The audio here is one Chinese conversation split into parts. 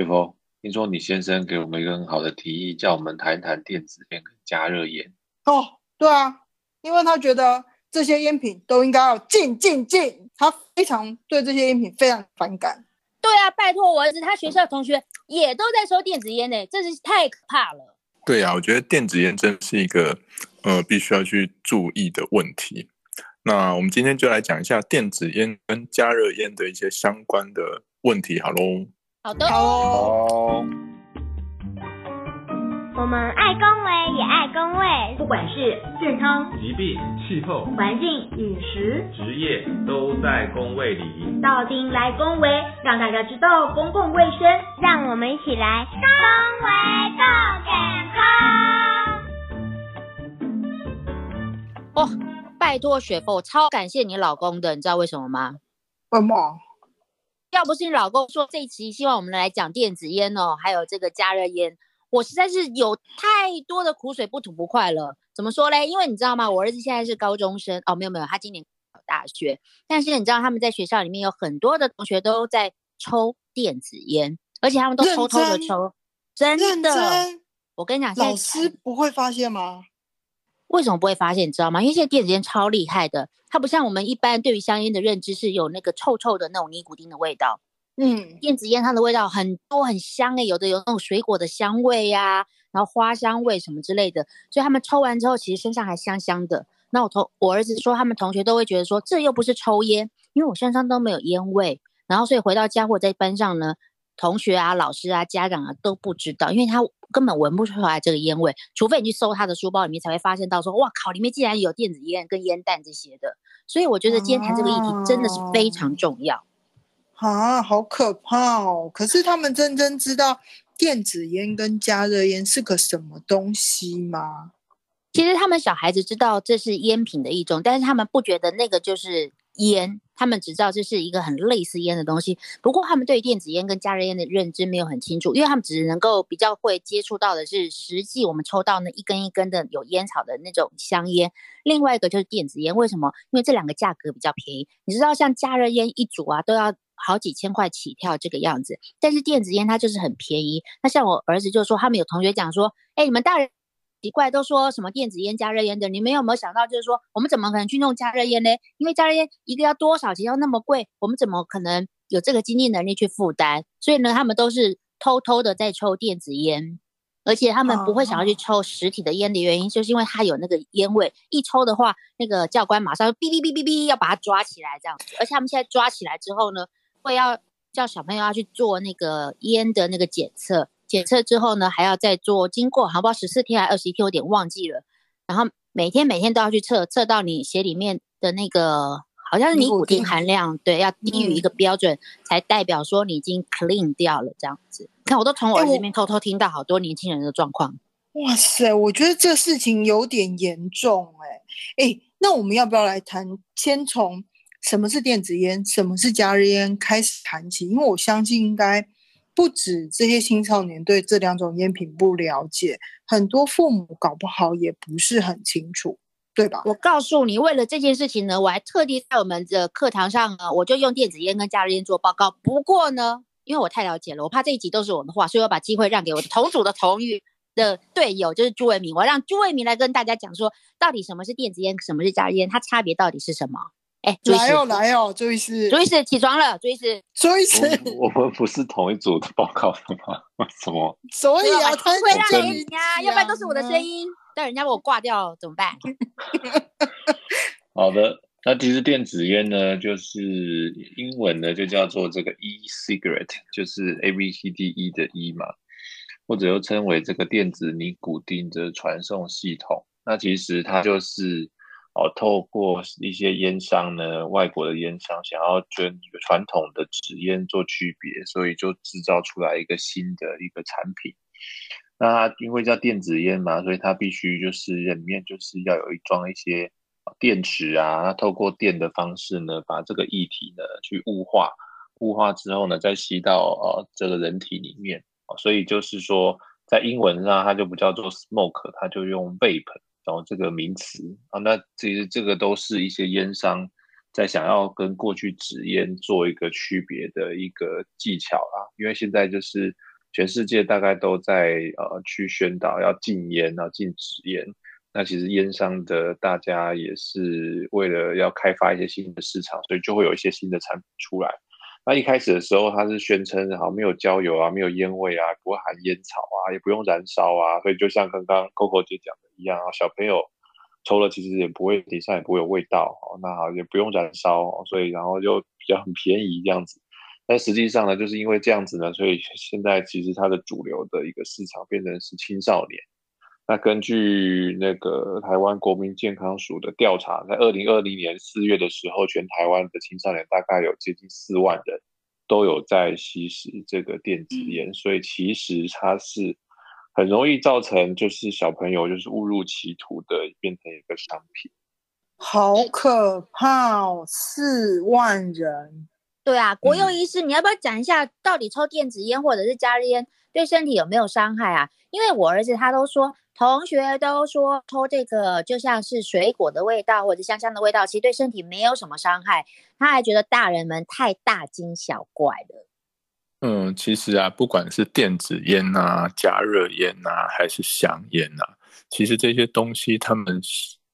雪峰，听说你先生给我们一个很好的提议，叫我们谈一谈电子烟跟加热烟。哦，对啊，因为他觉得这些烟品都应该要禁禁禁，他非常对这些烟品非常反感。对啊，拜托我儿子，他学校同学也都在抽电子烟呢，真是太可怕了。对啊，我觉得电子烟真是一个呃必须要去注意的问题。那我们今天就来讲一下电子烟跟加热烟的一些相关的问题，好喽。好的。好，我们爱公卫也爱公卫，不管是健康、疾病、气候、环境、饮食，职业都在工位里。到丁来公卫，让大家知道公共卫生，让我们一起来公卫哦，更健康。哦拜托雪峰，我超感谢你老公的，你知道为什么吗？为什么？要不是你老公说这一期希望我们来讲电子烟哦，还有这个加热烟，我实在是有太多的苦水不吐不快了。怎么说嘞？因为你知道吗？我儿子现在是高中生哦，没有没有，他今年考大学。但是你知道他们在学校里面有很多的同学都在抽电子烟，而且他们都偷偷的抽，真认的。真，我跟你讲，老师不会发现吗？为什么不会发现？你知道吗？因为现在电子烟超厉害的，它不像我们一般对于香烟的认知是有那个臭臭的那种尼古丁的味道。嗯，电子烟它的味道很多很香诶、有的有那种水果的香味呀、然后花香味什么之类的，所以他们抽完之后其实身上还香香的。那我同我儿子说，他们同学都会觉得说这又不是抽烟，因为我身上都没有烟味。然后所以回到家或者在班上呢，同学啊、老师啊、家长啊都不知道，因为他根本闻不出来这个烟味，除非你去搜他的书包里面才会发现到说，哇靠，里面竟然有电子烟跟烟弹这些的。所以我觉得今天谈这个议题真的是非常重要。啊，好可怕哦！可是他们真正知道电子烟跟加热烟是个什么东西吗？其实他们小孩子知道这是烟品的一种，但是他们不觉得那个就是烟，他们只知道这是一个很类似烟的东西。不过他们对电子烟跟加热烟的认知没有很清楚，因为他们只能够比较会接触到的是实际我们抽到那一根一根的有烟草的那种香烟。另外一个就是电子烟，为什么？因为这两个价格比较便宜。你知道，像加热烟一组啊，都要好几千块起跳这个样子，但是电子烟它就是很便宜。那像我儿子就说，他们有同学讲说，哎，你们大人。奇怪，都说什么电子烟、加热烟的，你们有没有想到，就是说我们怎么可能去弄加热烟呢？因为加热烟一个要多少钱，要那么贵，我们怎么可能有这个经济能力去负担？所以呢，他们都是偷偷的在抽电子烟，而且他们不会想要去抽实体的烟的原因，就是因为它有那个烟味，一抽的话，那个教官马上哔哔哔哔哔要把它抓起来这样子。而且他们现在抓起来之后呢，会要叫小朋友要去做那个烟的那个检测。检测之后呢，还要再做，经过好不好十四天还二十一天，有点忘记了。然后每天每天都要去测，测到你血里面的那个好像是尼古丁含量，对，要低于一个标准，才代表说你已经 clean 掉了这样子。看，我都从我儿子这边偷偷听到好多年轻人的状况。哇塞，我觉得这事情有点严重哎哎，那我们要不要来谈？先从什么是电子烟，什么是加热烟开始谈起，因为我相信应该。不止这些青少年对这两种烟品不了解，很多父母搞不好也不是很清楚，对吧？我告诉你，为了这件事情呢，我还特地在我们的课堂上呢，我就用电子烟跟加热烟做报告。不过呢，因为我太了解了，我怕这一集都是我的话，所以我把机会让给我的同组的同语的队友，就是朱伟明，我让朱伟明来跟大家讲说，到底什么是电子烟，什么是加热烟，它差别到底是什么？哎，来哦来哦，朱医师，朱医师起床了，朱医师，朱医师，我们不是同一组的报告的吗？什么？所以啊，他会让人家，要不然都是我的声音，但人家把我挂掉怎么办？好的，那其实电子烟呢，就是英文呢就叫做这个 e-cigarette，就是 A B C D E 的 E 嘛，或者又称为这个电子尼古丁的传送系统。那其实它就是。哦，透过一些烟商呢，外国的烟商想要跟传统的纸烟做区别，所以就制造出来一个新的一个产品。那它因为叫电子烟嘛，所以它必须就是里面就是要有一装一些电池啊，透过电的方式呢，把这个液体呢去雾化，雾化之后呢，再吸到呃这个人体里面。所以就是说，在英文上它就不叫做 smoke，它就用 vape。然后这个名词啊，那其实这个都是一些烟商在想要跟过去纸烟做一个区别的一个技巧啊。因为现在就是全世界大概都在呃去宣导要禁烟啊，禁止烟。那其实烟商的大家也是为了要开发一些新的市场，所以就会有一些新的产品出来。那一开始的时候，他是宣称好没有焦油啊，没有烟味啊，不会含烟草啊，也不用燃烧啊，所以就像刚刚 Coco 姐讲的一样啊，小朋友抽了其实也不会脸上也不会有味道哦，那好也不用燃烧，所以然后就比较很便宜这样子。但实际上呢，就是因为这样子呢，所以现在其实它的主流的一个市场变成是青少年。那根据那个台湾国民健康署的调查，在二零二零年四月的时候，全台湾的青少年大概有接近四万人都有在吸食这个电子烟，所以其实它是很容易造成就是小朋友就是误入歧途的，变成一个商品。好可怕哦，四万人。对啊，国用医师，你要不要讲一下，到底抽电子烟或者是加热烟对身体有没有伤害啊？因为我儿子他都说，同学都说抽这个就像是水果的味道或者香香的味道，其实对身体没有什么伤害。他还觉得大人们太大惊小怪了。嗯，其实啊，不管是电子烟呐、加热烟呐，还是香烟呐，其实这些东西他们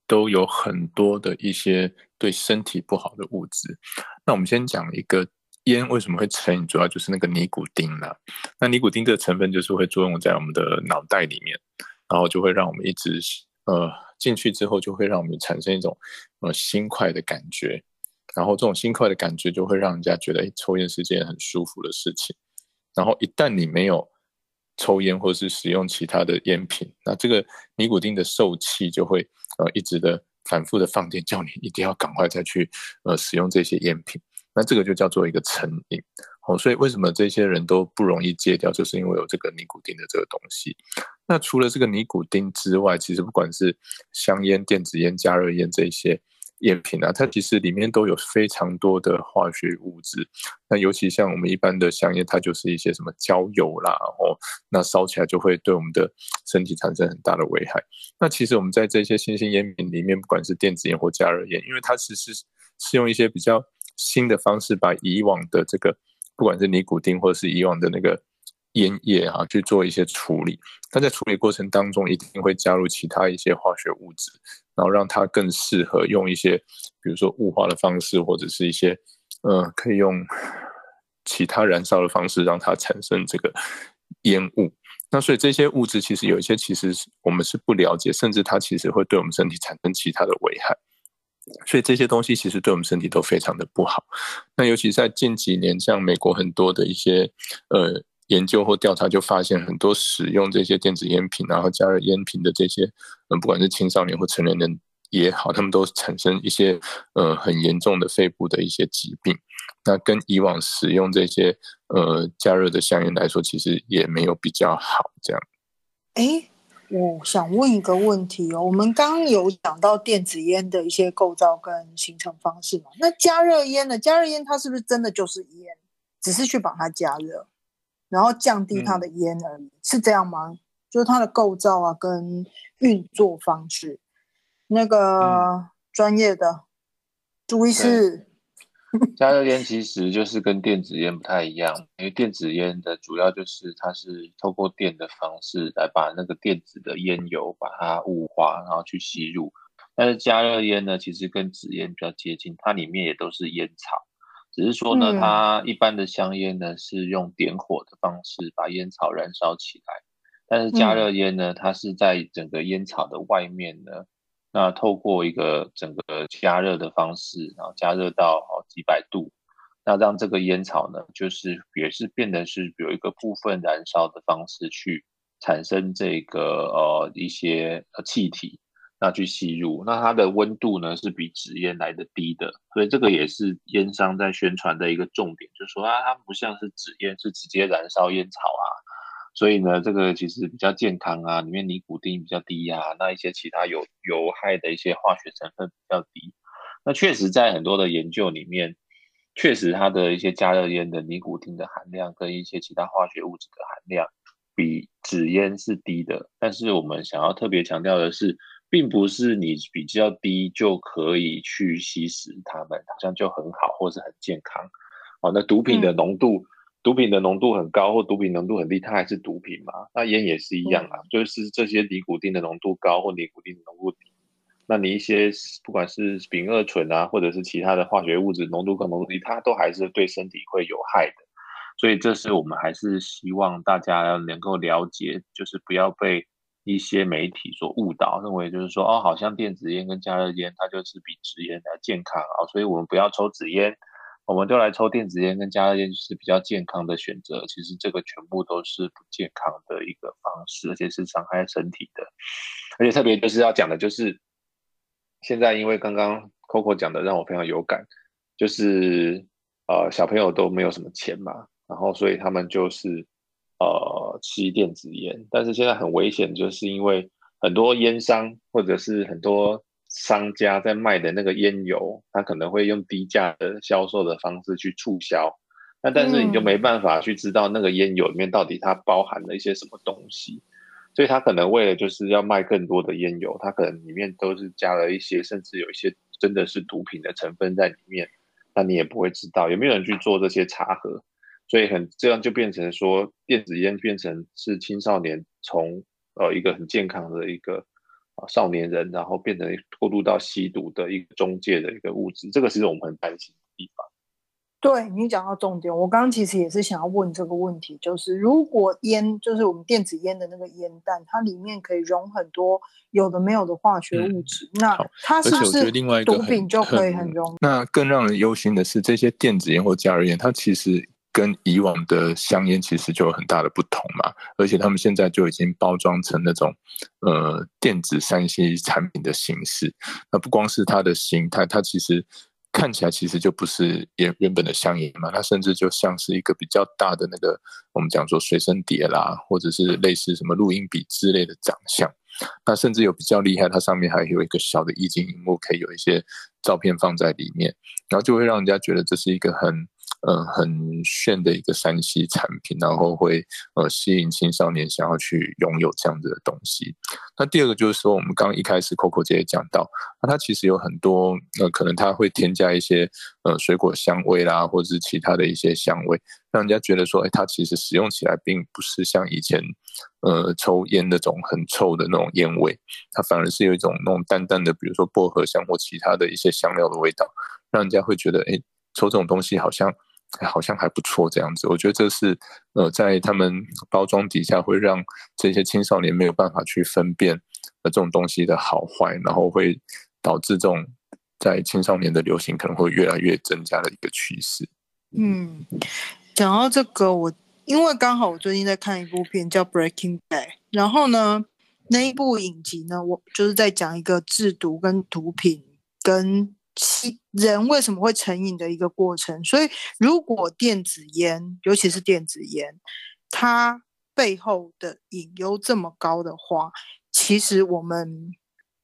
都有很多的一些对身体不好的物质。那我们先讲一个烟为什么会成瘾，主要就是那个尼古丁啦。那尼古丁这个成分就是会作用在我们的脑袋里面，然后就会让我们一直呃进去之后，就会让我们产生一种呃心快的感觉，然后这种心快的感觉就会让人家觉得哎抽烟是件很舒服的事情。然后一旦你没有抽烟或是使用其他的烟品，那这个尼古丁的受气就会呃一直的。反复的放电，叫你一定要赶快再去呃使用这些烟品，那这个就叫做一个成瘾。哦，所以为什么这些人都不容易戒掉，就是因为有这个尼古丁的这个东西。那除了这个尼古丁之外，其实不管是香烟、电子烟、加热烟这些。烟品啊，它其实里面都有非常多的化学物质。那尤其像我们一般的香烟，它就是一些什么焦油啦，哦，那烧起来就会对我们的身体产生很大的危害。那其实我们在这些新兴烟品里面，不管是电子烟或加热烟，因为它其实是用一些比较新的方式，把以往的这个不管是尼古丁或者是以往的那个烟叶啊去做一些处理。它在处理过程当中，一定会加入其他一些化学物质。然后让它更适合用一些，比如说雾化的方式，或者是一些，呃，可以用其他燃烧的方式让它产生这个烟雾。那所以这些物质其实有一些，其实我们是不了解，甚至它其实会对我们身体产生其他的危害。所以这些东西其实对我们身体都非常的不好。那尤其在近几年，像美国很多的一些，呃。研究或调查就发现，很多使用这些电子烟品，然后加热烟品的这些，嗯，不管是青少年或成年人也好，他们都产生一些，呃，很严重的肺部的一些疾病。那跟以往使用这些，呃，加热的香烟来说，其实也没有比较好。这样。哎，我想问一个问题哦，我们刚刚有讲到电子烟的一些构造跟形成方式嘛？那加热烟呢？加热烟它是不是真的就是烟，只是去把它加热？然后降低它的烟而已，是这样吗？就是它的构造啊，跟运作方式。那个专业的朱医师，加热烟其实就是跟电子烟不太一样，因为电子烟的主要就是它是透过电的方式来把那个电子的烟油把它雾化，然后去吸入。但是加热烟呢，其实跟纸烟比较接近，它里面也都是烟草。只是说呢，它一般的香烟呢是用点火的方式把烟草燃烧起来，但是加热烟呢，它是在整个烟草的外面呢，那透过一个整个加热的方式，然后加热到哦几百度，那让这个烟草呢，就是也是变得是有一个部分燃烧的方式去产生这个呃一些呃气体。那去吸入，那它的温度呢是比纸烟来的低的，所以这个也是烟商在宣传的一个重点，就是说啊，它不像是纸烟是直接燃烧烟草啊，所以呢，这个其实比较健康啊，里面尼古丁比较低啊，那一些其他有有害的一些化学成分比较低。那确实在很多的研究里面，确实它的一些加热烟的尼古丁的含量跟一些其他化学物质的含量比纸烟是低的，但是我们想要特别强调的是。并不是你比较低就可以去吸食它们，好像就很好或是很健康。好，那毒品的浓度，毒品的浓度很高或毒品浓度很低，它还是毒品嘛？那烟也是一样啊，就是这些尼古丁的浓度高或尼古丁的浓度低，那你一些不管是丙二醇啊，或者是其他的化学物质浓度高浓度低，它都还是对身体会有害的。所以这是我们还是希望大家能够了解，就是不要被一些媒体所误导，认为就是说哦，好像电子烟跟加热烟它就是比纸烟来健康啊，所以我们不要抽纸烟。我们就来抽电子烟跟加热烟，就是比较健康的选择。其实这个全部都是不健康的一个方式，而且是伤害身体的。而且特别就是要讲的，就是现在因为刚刚 Coco 讲的让我非常有感，就是呃小朋友都没有什么钱嘛，然后所以他们就是呃吸电子烟，但是现在很危险，就是因为很多烟商或者是很多。商家在卖的那个烟油，他可能会用低价的销售的方式去促销，那但是你就没办法去知道那个烟油里面到底它包含了一些什么东西，所以他可能为了就是要卖更多的烟油，他可能里面都是加了一些，甚至有一些真的是毒品的成分在里面，那你也不会知道有没有人去做这些查核，所以很这样就变成说电子烟变成是青少年从呃一个很健康的一个。啊，少年人，然后变成过渡到吸毒的一个中介的一个物质，这个是我们很担心的地方。对你讲到重点，我刚刚其实也是想要问这个问题，就是如果烟，就是我们电子烟的那个烟弹，它里面可以溶很多有的没有的化学物质，那它是不是毒品就可以很容？那更让人忧心的是，这些电子烟或加热烟，它其实。跟以往的香烟其实就有很大的不同嘛，而且他们现在就已经包装成那种呃电子三 C 产品的形式。那不光是它的形态，它其实看起来其实就不是原原本的香烟嘛，它甚至就像是一个比较大的那个我们讲说随身碟啦，或者是类似什么录音笔之类的长相。那甚至有比较厉害，它上面还有一个小的液晶荧幕，可以有一些照片放在里面，然后就会让人家觉得这是一个很。呃，很炫的一个山西产品，然后会呃吸引青少年想要去拥有这样子的东西。那第二个就是说，我们刚刚一开始 Coco 姐也讲到，那它其实有很多呃，可能它会添加一些呃水果香味啦，或者是其他的一些香味，让人家觉得说，哎，它其实使用起来并不是像以前呃抽烟那种很臭的那种烟味，它反而是有一种那种淡淡的，比如说薄荷香或其他的一些香料的味道，让人家会觉得，哎，抽这种东西好像。好像还不错，这样子，我觉得这是呃，在他们包装底下会让这些青少年没有办法去分辨呃这种东西的好坏，然后会导致这种在青少年的流行可能会越来越增加的一个趋势。嗯，讲到这个，我因为刚好我最近在看一部片叫《Breaking Bad》，然后呢，那一部影集呢，我就是在讲一个制毒跟毒品跟。其人为什么会成瘾的一个过程？所以，如果电子烟，尤其是电子烟，它背后的隐忧这么高的话，其实我们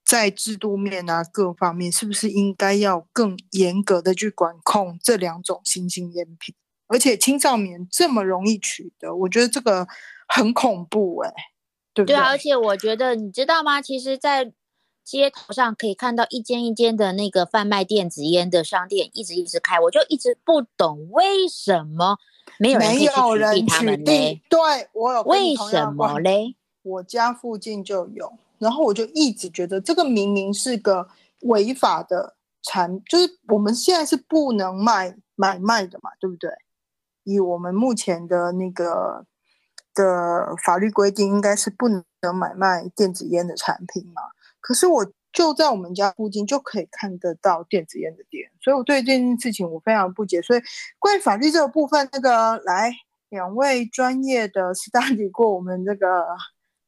在制度面啊各方面，是不是应该要更严格的去管控这两种新兴烟品？而且青少年这么容易取得，我觉得这个很恐怖哎，对不对？对，而且我觉得，你知道吗？其实，在街头上可以看到一间一间的那个贩卖电子烟的商店，一直一直开，我就一直不懂为什么没有人去取缔他们嘞？对，我有为什么嘞？我家附近就有，然后我就一直觉得这个明明是个违法的产，就是我们现在是不能卖买卖的嘛，对不对？以我们目前的那个的法律规定，应该是不能买卖电子烟的产品嘛。可是我就在我们家附近就可以看得到电子烟的店，所以我对这件事情我非常不解。所以关于法律这个部分，那个来两位专业的 study 过我们这个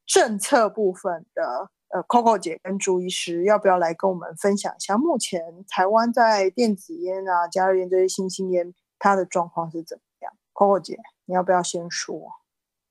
政策部分的呃 Coco 姐跟朱医师，要不要来跟我们分享一下目前台湾在电子烟啊、加热烟这些新兴烟它的状况是怎么样？Coco 姐，你要不要先说？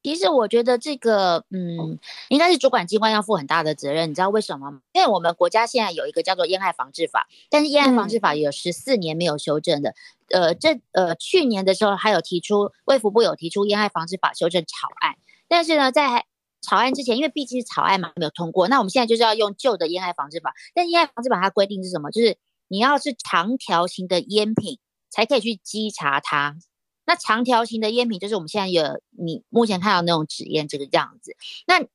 其实我觉得这个，嗯，应该是主管机关要负很大的责任。你知道为什么吗？因为我们国家现在有一个叫做《烟害防治法》，但是《烟害防治法》有十四年没有修正的。呃，这呃去年的时候还有提出，卫福部有提出《烟害防治法》修正草案，但是呢，在草案之前，因为毕竟是草案嘛，没有通过。那我们现在就是要用旧的《烟害防治法》，但《烟害防治法》它规定是什么？就是你要是长条形的烟品才可以去稽查它。那长条形的烟品就是我们现在有你目前看到那种纸烟这个样子。那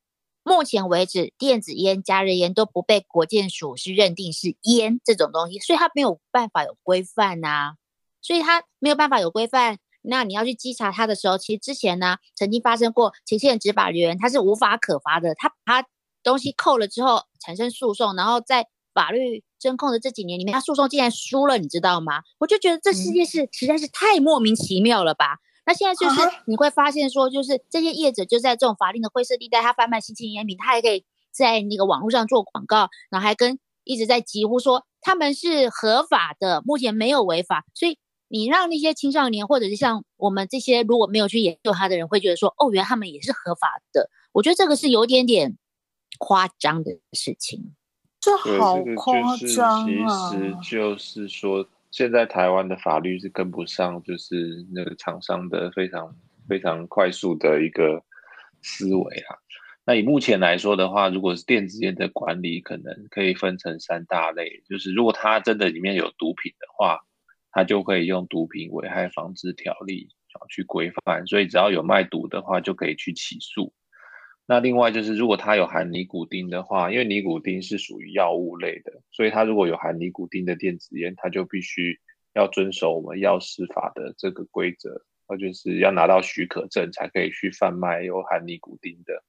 目前为止，电子烟、加热烟都不被国建署是认定是烟这种东西，所以它没有办法有规范呐。所以它没有办法有规范。那你要去稽查它的时候，其实之前呢曾经发生过，前线执法人员他是无法可罚的，他把他东西扣了之后产生诉讼，然后在法律真控的这几年里面，他诉讼竟然输了，你知道吗？我就觉得这世界是实在是太莫名其妙了吧。那现在就是你会发现说，就是这些业者就在这种法令的灰色地带，他贩卖新型烟品，他还可以在那个网络上做广告，然后还跟一直在疾呼说他们是合法的，目前没有违法，所以。你让那些青少年，或者是像我们这些如果没有去研究他的人，会觉得说，哦，原来他们也是合法的。我觉得这个是有点点夸张的事情。这好夸张啊！其实就是说，现在台湾的法律是跟不上，就是那个厂商的非常非常快速的一个思维啊。那以目前来说的话，如果是电子烟的管理，可能可以分成三大类，就是如果它真的里面有毒品的话。它就可以用毒品危害防治条例啊去规范，所以只要有卖毒的话，就可以去起诉。那另外就是，如果它有含尼古丁的话，因为尼古丁是属于药物类的，所以它如果有含尼古丁的电子烟，它就必须要遵守我们药事法的这个规则，那就是要拿到许可证才可以去贩卖有含尼古丁的。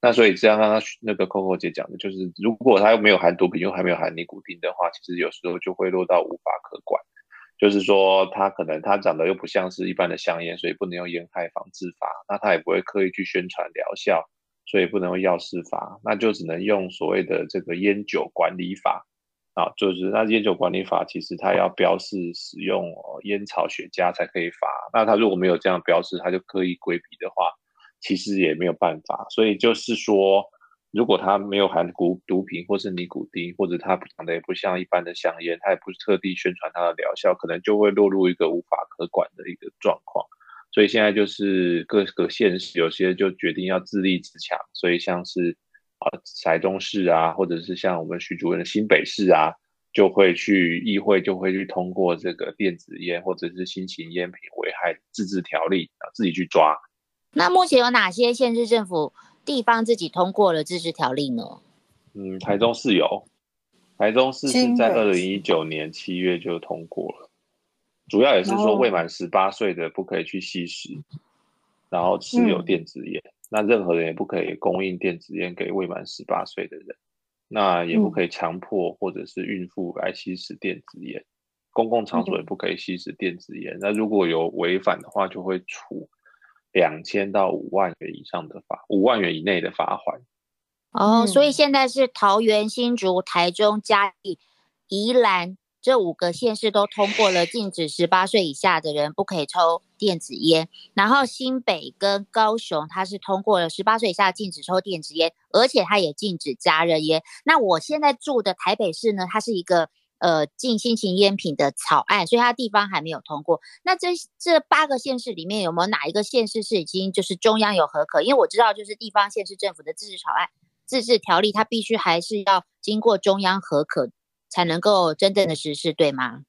那所以这样，刚刚那个 Coco 姐讲的就是，如果它又没有含毒品，又还没有含尼古丁的话，其实有时候就会落到无法可管。就是说，它可能它长得又不像是一般的香烟，所以不能用烟害防治法。那它也不会刻意去宣传疗效，所以不能用药事法。那就只能用所谓的这个烟酒管理法啊，就是那烟酒管理法其实它要标示使用烟草雪茄才可以罚。那它如果没有这样标示，它就刻意规避的话，其实也没有办法。所以就是说。如果它没有含毒毒品，或是尼古丁，或者它长得也不像一般的香烟，它也不是特地宣传它的疗效，可能就会落入一个无法可管的一个状况。所以现在就是各个县市有些就决定要自立自强，所以像是啊台中市啊，或者是像我们徐主任的新北市啊，就会去议会就会去通过这个电子烟或者是新型烟品危害自治条例啊，自己去抓。那目前有哪些县市政府？地方自己通过了自治条例呢？嗯，台中市有，台中市是在二零一九年七月就通过了，主要也是说未满十八岁的不可以去吸食，然后持有电子烟，那任何人也不可以供应电子烟给未满十八岁的人，那也不可以强迫或者是孕妇来吸食电子烟，公共场所也不可以吸食电子烟，那如果有违反的话，就会处。两千到五万元以上的罚，五万元以内的罚款。哦，所以现在是桃园、新竹、台中、嘉义、宜兰这五个县市都通过了禁止十八岁以下的人不可以抽电子烟，然后新北跟高雄它是通过了十八岁以下禁止抽电子烟，而且它也禁止加热烟。那我现在住的台北市呢，它是一个。呃，禁新型烟品的草案，所以它地方还没有通过。那这这八个县市里面有没有哪一个县市是已经就是中央有合可？因为我知道，就是地方县市政府的自治草案、自治条例，它必须还是要经过中央合可才能够真正的实施，对吗？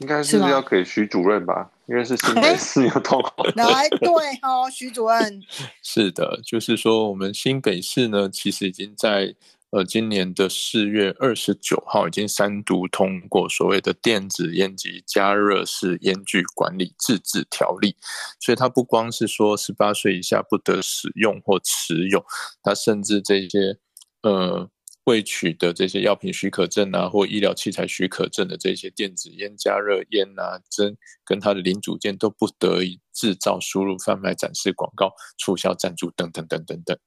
应该是要给徐主任吧，因为是新北市有通过。来，对哦，徐主任。是的，就是说我们新北市呢，其实已经在。呃，今年的四月二十九号已经三读通过所谓的电子烟及加热式烟具管理自治条例，所以它不光是说十八岁以下不得使用或持有，它甚至这些呃。未取得这些药品许可证啊，或医疗器材许可证的这些电子烟、加热烟啊，针跟它的零组件都不得以制造、输入、贩卖、展示、广告、促销、赞助等等等等等。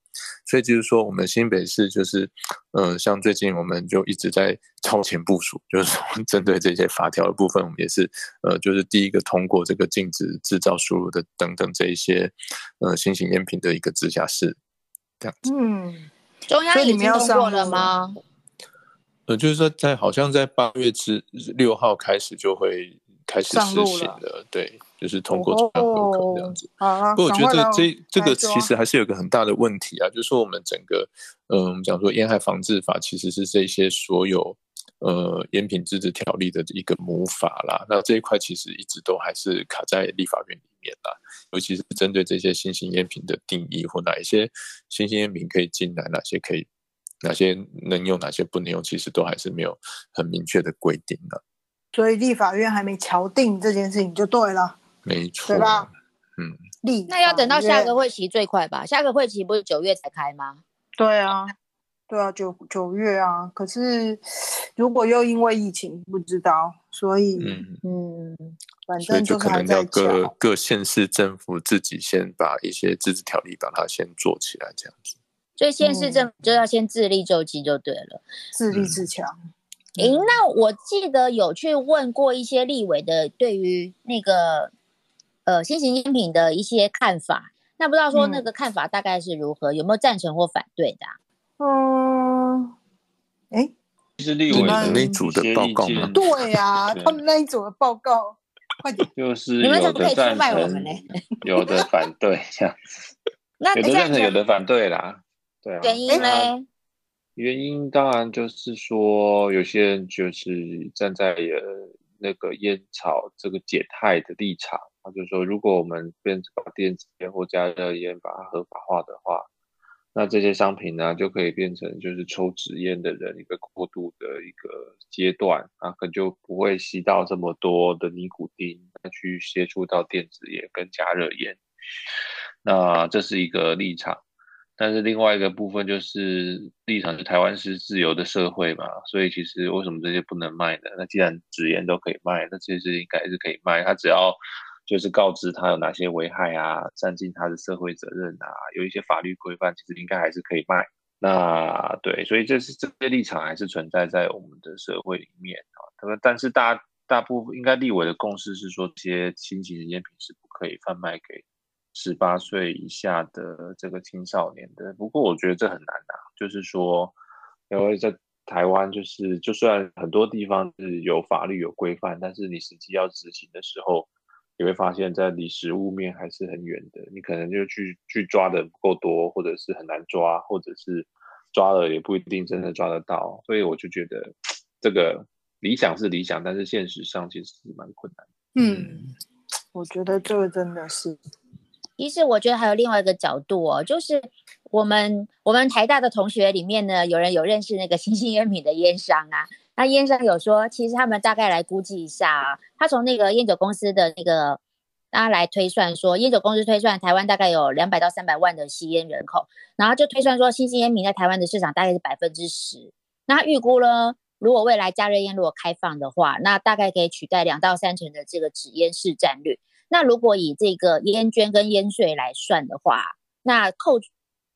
所以就是说，我们新北市就是，呃，像最近我们就一直在超前部署，就是说针对这些法条的部分，我们也是，呃，就是第一个通过这个禁止制造、输入的等等这一些，呃，新型烟品的一个直辖市，这样子。嗯。中央已经通过了吗？呃，就是说，在好像在八月之六号开始就会开始实行的，对，就是通过中央这样子。啊，不过我觉得这这个其实还是有个很大的问题啊，就是说我们整个，嗯，我们讲说烟害防治法其实是这些所有呃烟品自治条例的一个母法啦。那这一块其实一直都还是卡在立法院里面。尤其是针对这些新型烟品的定义，或哪一些新型烟品可以进来，哪些可以，哪些能用，哪些不能用，其实都还是没有很明确的规定的。所以立法院还没敲定这件事情就对了，没错，对吧？嗯，立那要等到下个会，会期最快吧？下个会期不是九月才开吗？对啊，对啊，九九月啊。可是如果又因为疫情不知道，所以嗯，嗯，反所以正就是可能要。各各县市政府自己先把一些自治条例把它先做起来，这样子。所以县市嗯政府就要先自立救济就对了。自立自强。诶，那我记得有去问过一些立委的对于那个呃新型烟品的一些看法，那不知道说嗯那个看法大概是如何，有没有赞成或反对的啊、嗯，哎，其实立委们那一组的报告吗对呀、对他们那一组的报告，快点。就是你们怎么可以出有的赞成卖我们呢，有的反对，这样子，那有的赞成，有的反对啦。对啊，原因那嘞？原因当然就是说，有些人就是站在呃那个烟草这个解态的立场，他就说，如果我们变成把电子烟或加热烟把它合法化的话，那这些商品呢就可以变成就是抽纸烟的人一个过渡的一个阶段啊，可能就不会吸到这么多的尼古丁，去接触到电子烟跟加热烟。那这是一个立场。但是另外一个部分就是立场是台湾是自由的社会嘛，所以其实为什么这些不能卖呢？那既然纸烟都可以卖，那这些应该是可以卖。他只要就是告知他有哪些危害啊，占尽他的社会责任啊，有一些法律规范，其实应该还是可以卖。那对，所以这是这些立场还是存在在我们的社会里面啊。那么，但是大大部分应该立委的共识是说，这些新型的烟品是不可以贩卖给十八岁以下的这个青少年的。不过我觉得这很难啊，就是说，因为在台湾，就是就算很多地方是有法律有规范，但是你实际要执行的时候，你会发现在离实物面还是很远的。你可能就去去抓的不够多，或者是很难抓，或者是抓了也不一定真的抓得到。所以我就觉得这个理想是理想，但是现实上其实是蛮困难。嗯，我觉得这个真的是，其实我觉得还有另外一个角度哦，就是我们我们台大的同学里面呢，有人有认识那个新兴烟品的烟商啊。那烟商有说，其实他们大概来估计一下啊，他从那个烟酒公司的那个大家来推算说，烟酒公司推算台湾大概有两百到三百万的吸烟人口，然后就推算说新兴烟品在台湾的市场大概是百分之十。那他预估呢，如果未来加热烟如果开放的话，那大概可以取代两到三成的这个纸烟市占率。那如果以这个烟捐跟烟税来算的话，那扣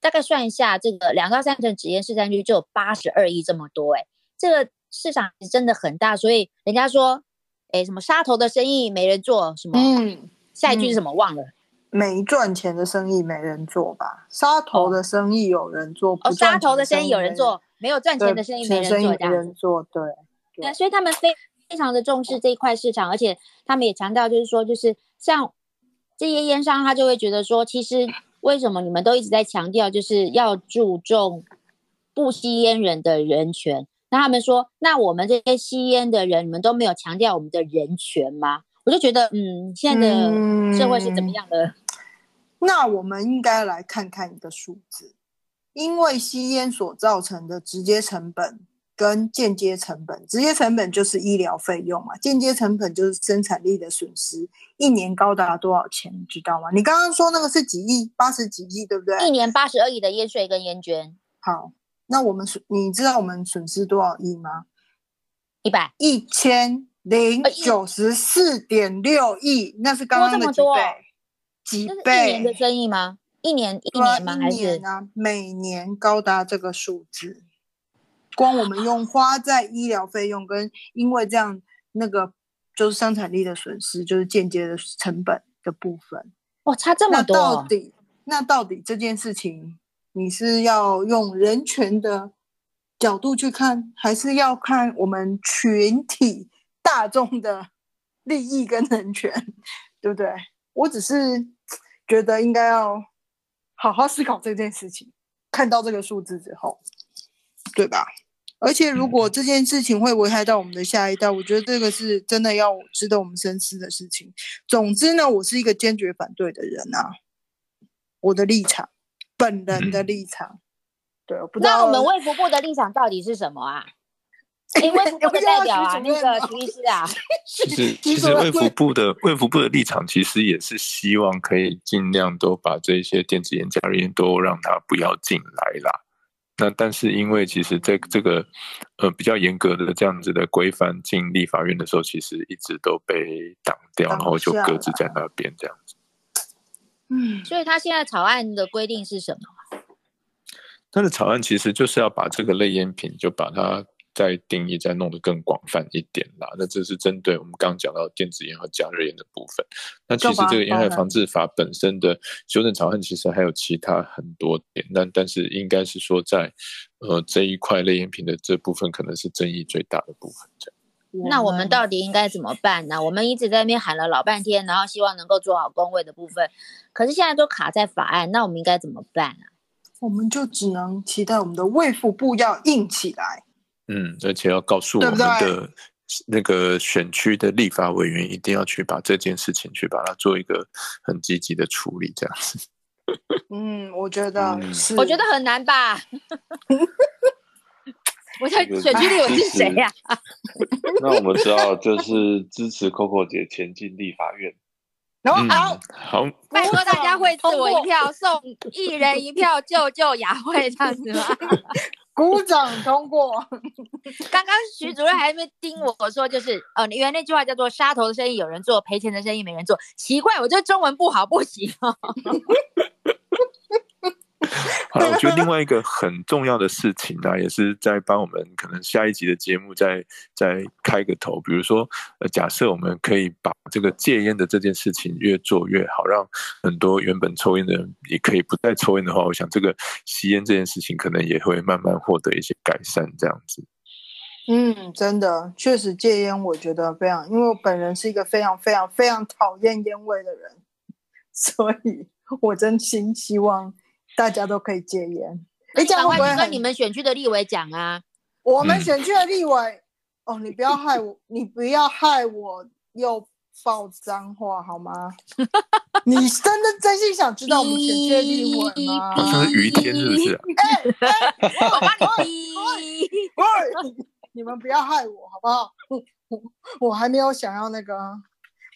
大概算一下，这个两到三成纸烟市占率就有八十二亿这么多、欸，这个市场真的很大，所以人家说，哎，什么杀头的生意没人做，什么、嗯，下一句是什么忘了？没赚钱的生意没人做吧？杀头的生意有人做，哦，杀头的生意有人做，没有赚钱的生意没钱生意人做，这样子没人。做，对，对，所以他们非非常的重视这一块市场，而且他们也强调，就是说，就是像这些烟商，他就会觉得说，其实为什么你们都一直在强调，就是要注重不吸烟人的人权？那他们说，那我们这些吸烟的人，你们都没有强调我们的人权吗？我就觉得，嗯，现在的社会是怎么样的？那我们应该来看看一个数字，因为吸烟所造成的直接成本跟间接成本，直接成本就是医疗费用嘛，间接成本就是生产力的损失，一年高达多少钱，你知道吗？你刚刚说那个是几亿，八十几亿，对不对？一年八十二亿的烟税跟烟捐，好，那我们损，你知道我们损失多少亿吗？一百一千零九十四点六亿，那是刚刚的几倍？几倍一倍？年的生意吗？一年一年吗？一还是年啊，每年高达这个数字。光我们用 花在医疗费用跟因为这样那个就是生产力的损失，就是间接的成本的部分。哇，差这么那多那？到底那到底这件事情，你是要用人权的角度去看，还是要看我们群体大众的 利益跟人权，对不对？我只是觉得应该要好好思考这件事情。看到这个数字之后，对吧？而且如嗯果这件事情会危害到我们的下一代，我觉得这个是真的要值得我们深思的事情。总之呢，我是一个坚决反对的人啊，我的立场，本人的嗯立场。对，我不知道那我们卫福部的立场到底是什么啊？因为卫福部的代表啊，那个徐医师啊，其实 其实卫福部的卫福部的立场，其实也是希望可以尽量都把这些电子烟、加热烟都让它不要进来啦。那但是因为其实在这个呃比较严格的这样子的规范进立法院的时候，其实一直都被挡掉，然后就下搁置在那边这样子。嗯，所以他现在草案的规定是什么？他的草案其实就是要把这个类烟品就把它再定义再弄得更广泛一点啦。那这是针对我们刚刚讲到电子烟和加热烟的部分。那其实这个烟害防治法本身的修正草案其实还有其他很多点，但但是应该是说在呃这一块类烟品的这部分可能是争议最大的部分。这样那我们到底应该怎么办呢？我们一直在那边喊了老半天，然后希望能够做好工位的部分，可是现在都卡在法案，那我们应该怎么办啊？我们就只能期待我们的卫福部要硬起来。嗯，而且要告诉我们对对的那个选区的立法委员一定要去把这件事情去把它做一个很积极的处理，这样子。嗯，我觉得我觉得很难吧。我在这个选区里我是谁呀、那我们知道，就是支持 Coco 姐前进立法院。嗯然后好，，好，拜托大家会赐我一票，送一人一票，救救雅慧这样子吗？鼓掌通过。刚刚徐主任还在那边盯我说，就是呃，原来那句话叫做“杀头的生意有人做，赔钱的生意没人做”。奇怪，我这中文不好不行哦。好，我觉得另外一个很重要的事情呢、也是在帮我们可能下一集的节目再再开个头。比如说，呃，假设我们可以把这个戒烟的这件事情越做越好，让很多原本抽烟的人也可以不再抽烟的话，我想这个吸烟这件事情可能也会慢慢获得一些改善。这样子，嗯，真的，确实戒烟，我觉得非常，因为我本人是一个非常非常非常讨厌烟味的人，所以我真心希望大家都可以戒烟。哎，这样赶快跟会不会跟你们选区的立委讲啊！我们嗯选区的立委，哦，你不要害我，你不要害我又爆脏话好吗？你真的真心想知道我们选区的立委吗？好像是于天是不是、啊？我帮你逼。喂，你们不要害我好不好？我我还没有想要那个，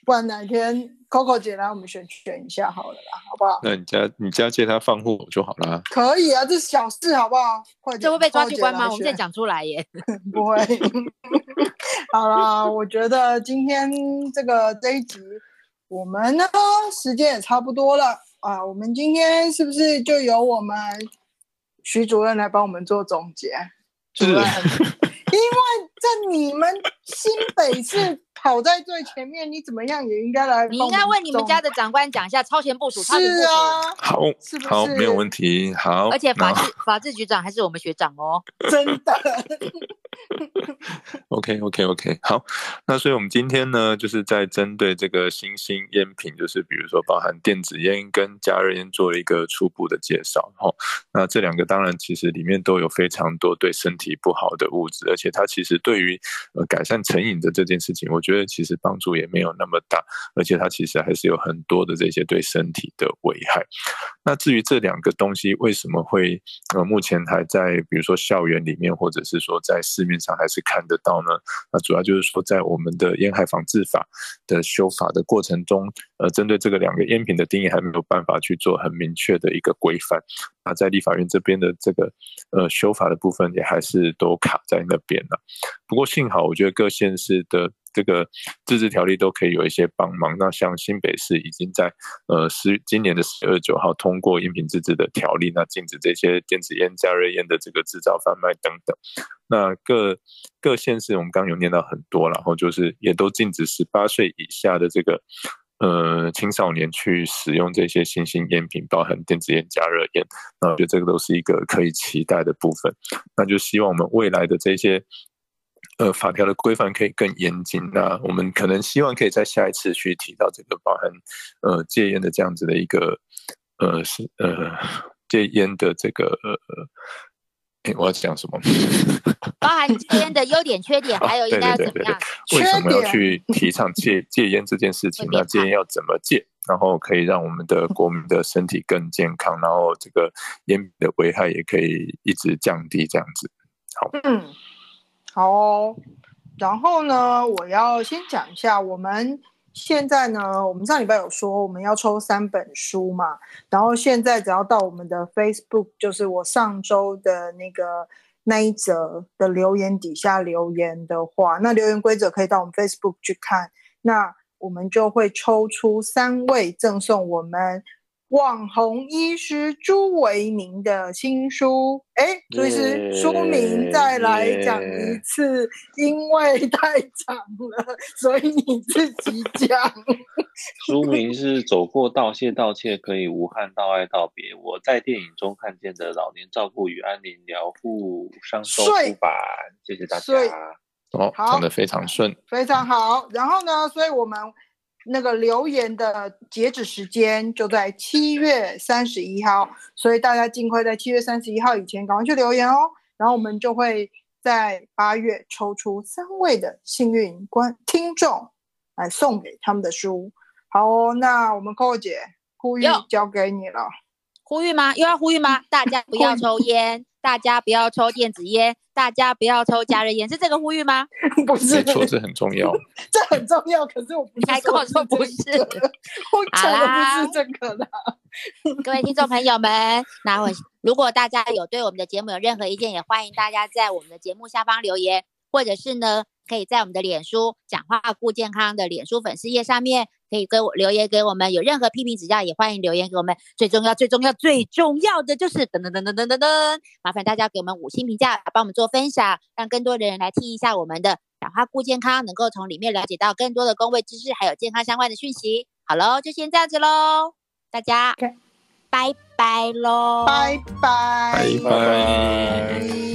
不然哪天 Coco 姐来我们选选一下好了啦，好不好？那你家你家借他放户口就好了。可以啊，这是小事好不好？快点，这会被抓去关吗？我们现在选讲出来耶。不会。好啦，我觉得今天这个这一集，我们呢时间也差不多了啊。我们今天是不是就由我们徐主任来帮我们做总结？主任，因为在你们新北市跑在最前面，你怎么样也应该来你。应该问你们家的长官讲一下超前部署，超前部署。是啊，好是不，好，没有问题。好，而且法那制 法制局长还是我们学长哦。真的。OK OK OK，好，那所以我们今天呢，就是在针对这个新兴烟品，就是比如说包含电子烟跟加热烟做了一个初步的介绍。哈，那这两个当然其实里面都有非常多对身体不好的物质，而且它其实对于呃改善成瘾的这件事情，我觉得其实帮助也没有那么大，而且它其实还是有很多的这些对身体的危害。那至于这两个东西为什么会呃目前还在比如说校园里面，或者是说在市面上还是看得到呢？那主要就是说在我们的烟害防治法的修法的过程中，呃，针对这个两个烟品的定义还没有办法去做很明确的一个规范。那在立法院这边的这个呃修法的部分也还是都卡在那边了。不过幸好，我觉得各县市的这个自治条例都可以有一些帮忙。那像新北市已经在呃十今年的十月九号通过烟品自治的条例，那禁止这些电子烟、加热烟的这个制造、贩卖等等。那各各县市我们刚有念到很多，然后就是也都禁止十八岁以下的这个。呃，青少年去使用这些新型烟品，包含电子烟、加热烟，那我觉得这个都是一个可以期待的部分。那就希望我们未来的这些呃法条的规范可以更严谨。那我们可能希望可以在下一次去提到这个包含呃戒烟的这样子的一个呃是呃戒烟的这个呃哎，我要讲什么？包含戒烟的优点、缺点，还有应该要怎么样？为什么要去提倡戒 戒烟这件事情？那戒烟要怎么戒？然后可以让我们的国民的身体更健康，然后这个烟的危害也可以一直降低，这样子。好，嗯，好。然后呢，我要先讲一下，我们现在呢，我们上礼拜有说我们要抽三本书嘛，然后现在只要到我们的 Facebook，就是我上周的那个那一则的留言底下留言的话，那留言规则可以到我们 Facebook 去看。那我们就会抽出三位赠送我们网红医师朱维明的新书。哎，朱医师，书名再来讲一次，因为太长了，所以你自己讲。书名是《走过道谢道歉，可以无憾道爱道别》。我在电影中看见的老年照顾与安宁疗护，上周出版。谢谢大家。哦，讲的非常顺，非常好。然后呢，所以我们那个留言的截止时间就在七月三十一号，所以大家尽快在七月三十一号以前赶快去留言哦。然后我们就会在八月抽出三位的幸运观听众来送给他们的书。好哦，那我们 Coco 姐呼吁交给你了。呼吁吗？又要呼吁吗？大家不要抽烟。大家不要抽电子烟，大家不要抽加热烟，是这个呼吁吗？不是，错，这很重要，这很重要。可是我不开口说不是，我讲的不是这个的。各位听众朋友们，那我如果大家有对我们的节目有任何意见，也欢迎大家在我们的节目下方留言，或者是呢，可以在我们的脸书“讲话顾健康”的脸书粉丝页上面。可以给我留言给我们，有任何批评指教也欢迎留言给我们。最重要、最重要、最重要的就是噔噔噔噔噔噔噔，麻烦大家给我们五星评价，帮我们做分享，让更多的人来听一下我们的讲话顾健康，能够从里面了解到更多的工位知识，还有健康相关的讯息。好喽，就先这样子喽，大家拜拜喽，拜拜，拜拜。